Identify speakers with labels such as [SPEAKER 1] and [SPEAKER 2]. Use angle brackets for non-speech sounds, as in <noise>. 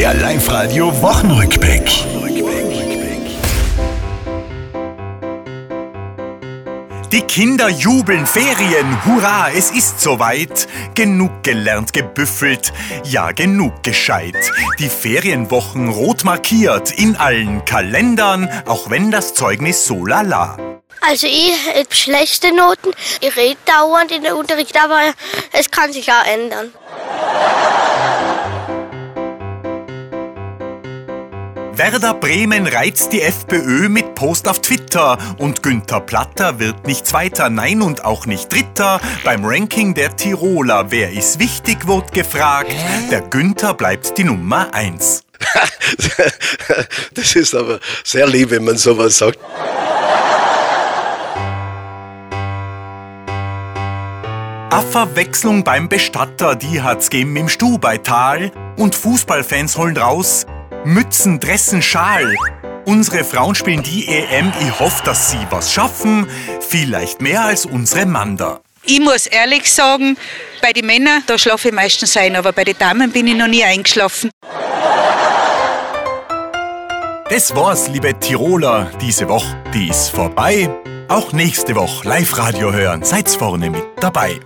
[SPEAKER 1] Der Live-Radio Wochenrückblick.
[SPEAKER 2] Die Kinder jubeln, Ferien, hurra, es ist soweit. Genug gelernt, gebüffelt, ja, genug gescheit. Die Ferienwochen rot markiert in allen Kalendern, auch wenn das Zeugnis so lala.
[SPEAKER 3] Also ich habe schlechte Noten, ich rede dauernd in der Unterricht, aber es kann sich auch ändern.
[SPEAKER 2] Werder Bremen reizt die FPÖ mit Post auf Twitter und Günther Platter wird nicht Zweiter, nein und auch nicht Dritter. Beim Ranking der Tiroler, wer ist wichtig, wird gefragt. Der Günther bleibt die Nummer eins. <laughs>
[SPEAKER 4] Das ist aber sehr lieb, wenn man sowas sagt.
[SPEAKER 2] A Verwechslung beim Bestatter, die hat's gegeben im Stubaital. Und Fußballfans holen raus Mützen, Dressen, Schal. Unsere Frauen spielen die EM. Ich hoffe, dass sie was schaffen. Vielleicht mehr als unsere Manda.
[SPEAKER 5] Ich muss ehrlich sagen, bei den Männern, da schlafe ich meistens ein, aber bei den Damen bin ich noch nie eingeschlafen.
[SPEAKER 2] Das war's, liebe Tiroler. Diese Woche, die ist vorbei. Auch nächste Woche Live-Radio hören. Seid's vorne mit dabei.